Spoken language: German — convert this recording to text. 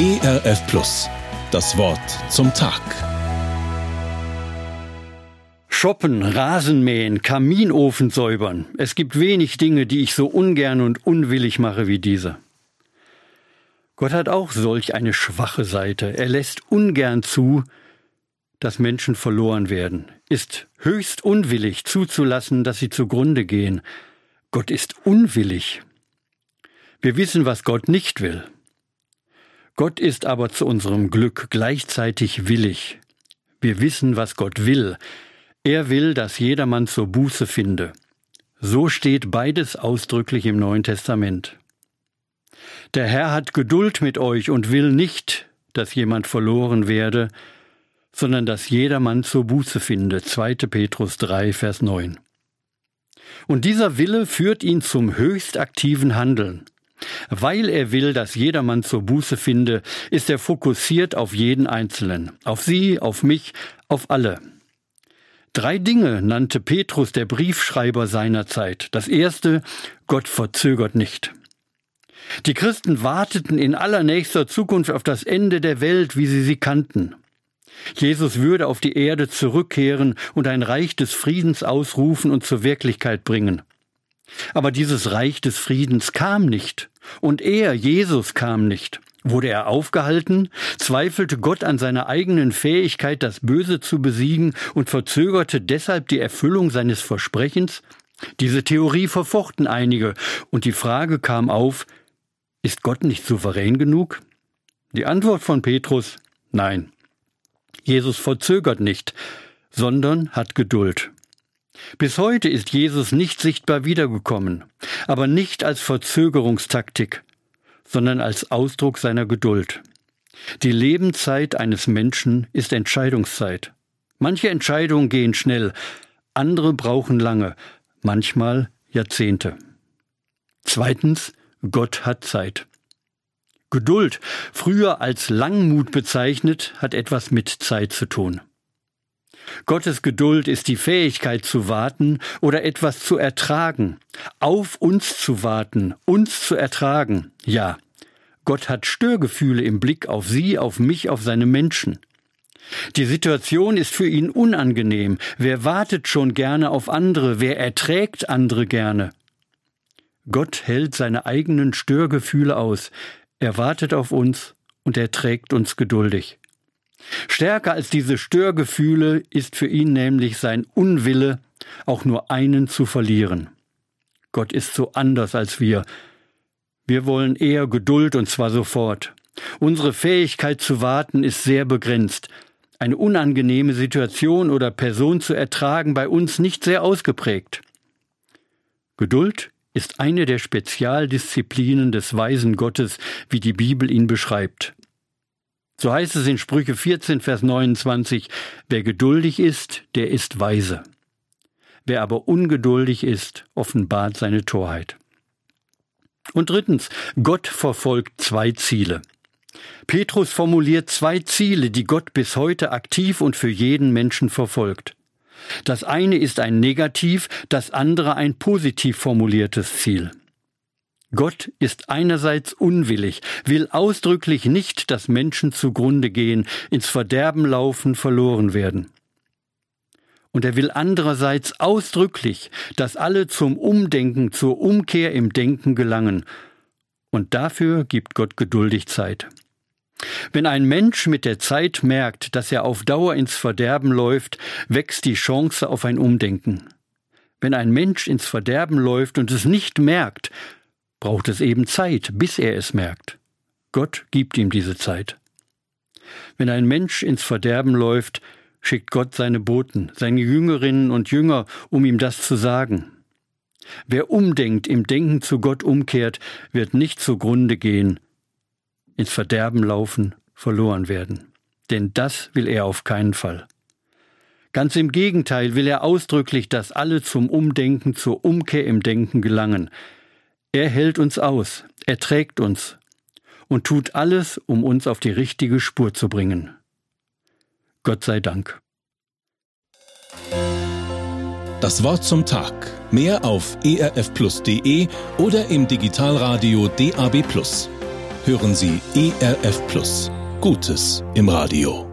ERF Plus. Das Wort zum Tag. Shoppen, Rasenmähen, Kaminofen säubern. Es gibt wenig Dinge, die ich so ungern und unwillig mache wie diese. Gott hat auch solch eine schwache Seite. Er lässt ungern zu, dass Menschen verloren werden, ist höchst unwillig zuzulassen, dass sie zugrunde gehen. Gott ist unwillig. Wir wissen, was Gott nicht will. Gott ist aber zu unserem Glück gleichzeitig willig. Wir wissen, was Gott will. Er will, dass jedermann zur Buße finde. So steht beides ausdrücklich im Neuen Testament. Der Herr hat Geduld mit euch und will nicht, dass jemand verloren werde, sondern dass jedermann zur Buße finde. 2. Petrus 3, Vers 9. Und dieser Wille führt ihn zum höchst aktiven Handeln. Weil er will, dass jedermann zur Buße finde, ist er fokussiert auf jeden Einzelnen, auf Sie, auf mich, auf alle. Drei Dinge nannte Petrus der Briefschreiber seiner Zeit. Das erste, Gott verzögert nicht. Die Christen warteten in allernächster Zukunft auf das Ende der Welt, wie sie sie kannten. Jesus würde auf die Erde zurückkehren und ein Reich des Friedens ausrufen und zur Wirklichkeit bringen. Aber dieses Reich des Friedens kam nicht. Und er, Jesus, kam nicht. Wurde er aufgehalten? Zweifelte Gott an seiner eigenen Fähigkeit, das Böse zu besiegen und verzögerte deshalb die Erfüllung seines Versprechens? Diese Theorie verfochten einige, und die Frage kam auf, ist Gott nicht souverän genug? Die Antwort von Petrus Nein. Jesus verzögert nicht, sondern hat Geduld. Bis heute ist Jesus nicht sichtbar wiedergekommen, aber nicht als Verzögerungstaktik, sondern als Ausdruck seiner Geduld. Die Lebenszeit eines Menschen ist Entscheidungszeit. Manche Entscheidungen gehen schnell, andere brauchen lange, manchmal Jahrzehnte. Zweitens, Gott hat Zeit. Geduld, früher als Langmut bezeichnet, hat etwas mit Zeit zu tun. Gottes Geduld ist die Fähigkeit zu warten oder etwas zu ertragen, auf uns zu warten, uns zu ertragen. Ja, Gott hat Störgefühle im Blick auf Sie, auf mich, auf seine Menschen. Die Situation ist für ihn unangenehm. Wer wartet schon gerne auf andere? Wer erträgt andere gerne? Gott hält seine eigenen Störgefühle aus. Er wartet auf uns und er trägt uns geduldig. Stärker als diese Störgefühle ist für ihn nämlich sein Unwille, auch nur einen zu verlieren. Gott ist so anders als wir. Wir wollen eher Geduld und zwar sofort. Unsere Fähigkeit zu warten ist sehr begrenzt. Eine unangenehme Situation oder Person zu ertragen bei uns nicht sehr ausgeprägt. Geduld ist eine der Spezialdisziplinen des weisen Gottes, wie die Bibel ihn beschreibt. So heißt es in Sprüche 14, Vers 29, wer geduldig ist, der ist weise. Wer aber ungeduldig ist, offenbart seine Torheit. Und drittens, Gott verfolgt zwei Ziele. Petrus formuliert zwei Ziele, die Gott bis heute aktiv und für jeden Menschen verfolgt. Das eine ist ein negativ, das andere ein positiv formuliertes Ziel. Gott ist einerseits unwillig, will ausdrücklich nicht, dass Menschen zugrunde gehen, ins Verderben laufen, verloren werden. Und er will andererseits ausdrücklich, dass alle zum Umdenken, zur Umkehr im Denken gelangen. Und dafür gibt Gott geduldig Zeit. Wenn ein Mensch mit der Zeit merkt, dass er auf Dauer ins Verderben läuft, wächst die Chance auf ein Umdenken. Wenn ein Mensch ins Verderben läuft und es nicht merkt, braucht es eben Zeit, bis er es merkt. Gott gibt ihm diese Zeit. Wenn ein Mensch ins Verderben läuft, schickt Gott seine Boten, seine Jüngerinnen und Jünger, um ihm das zu sagen. Wer umdenkt, im Denken zu Gott umkehrt, wird nicht zugrunde gehen, ins Verderben laufen, verloren werden. Denn das will er auf keinen Fall. Ganz im Gegenteil will er ausdrücklich, dass alle zum Umdenken, zur Umkehr im Denken gelangen, er hält uns aus, er trägt uns und tut alles, um uns auf die richtige Spur zu bringen. Gott sei Dank. Das Wort zum Tag. Mehr auf erfplus.de oder im Digitalradio DAB+. hören Sie ERF Plus. Gutes im Radio.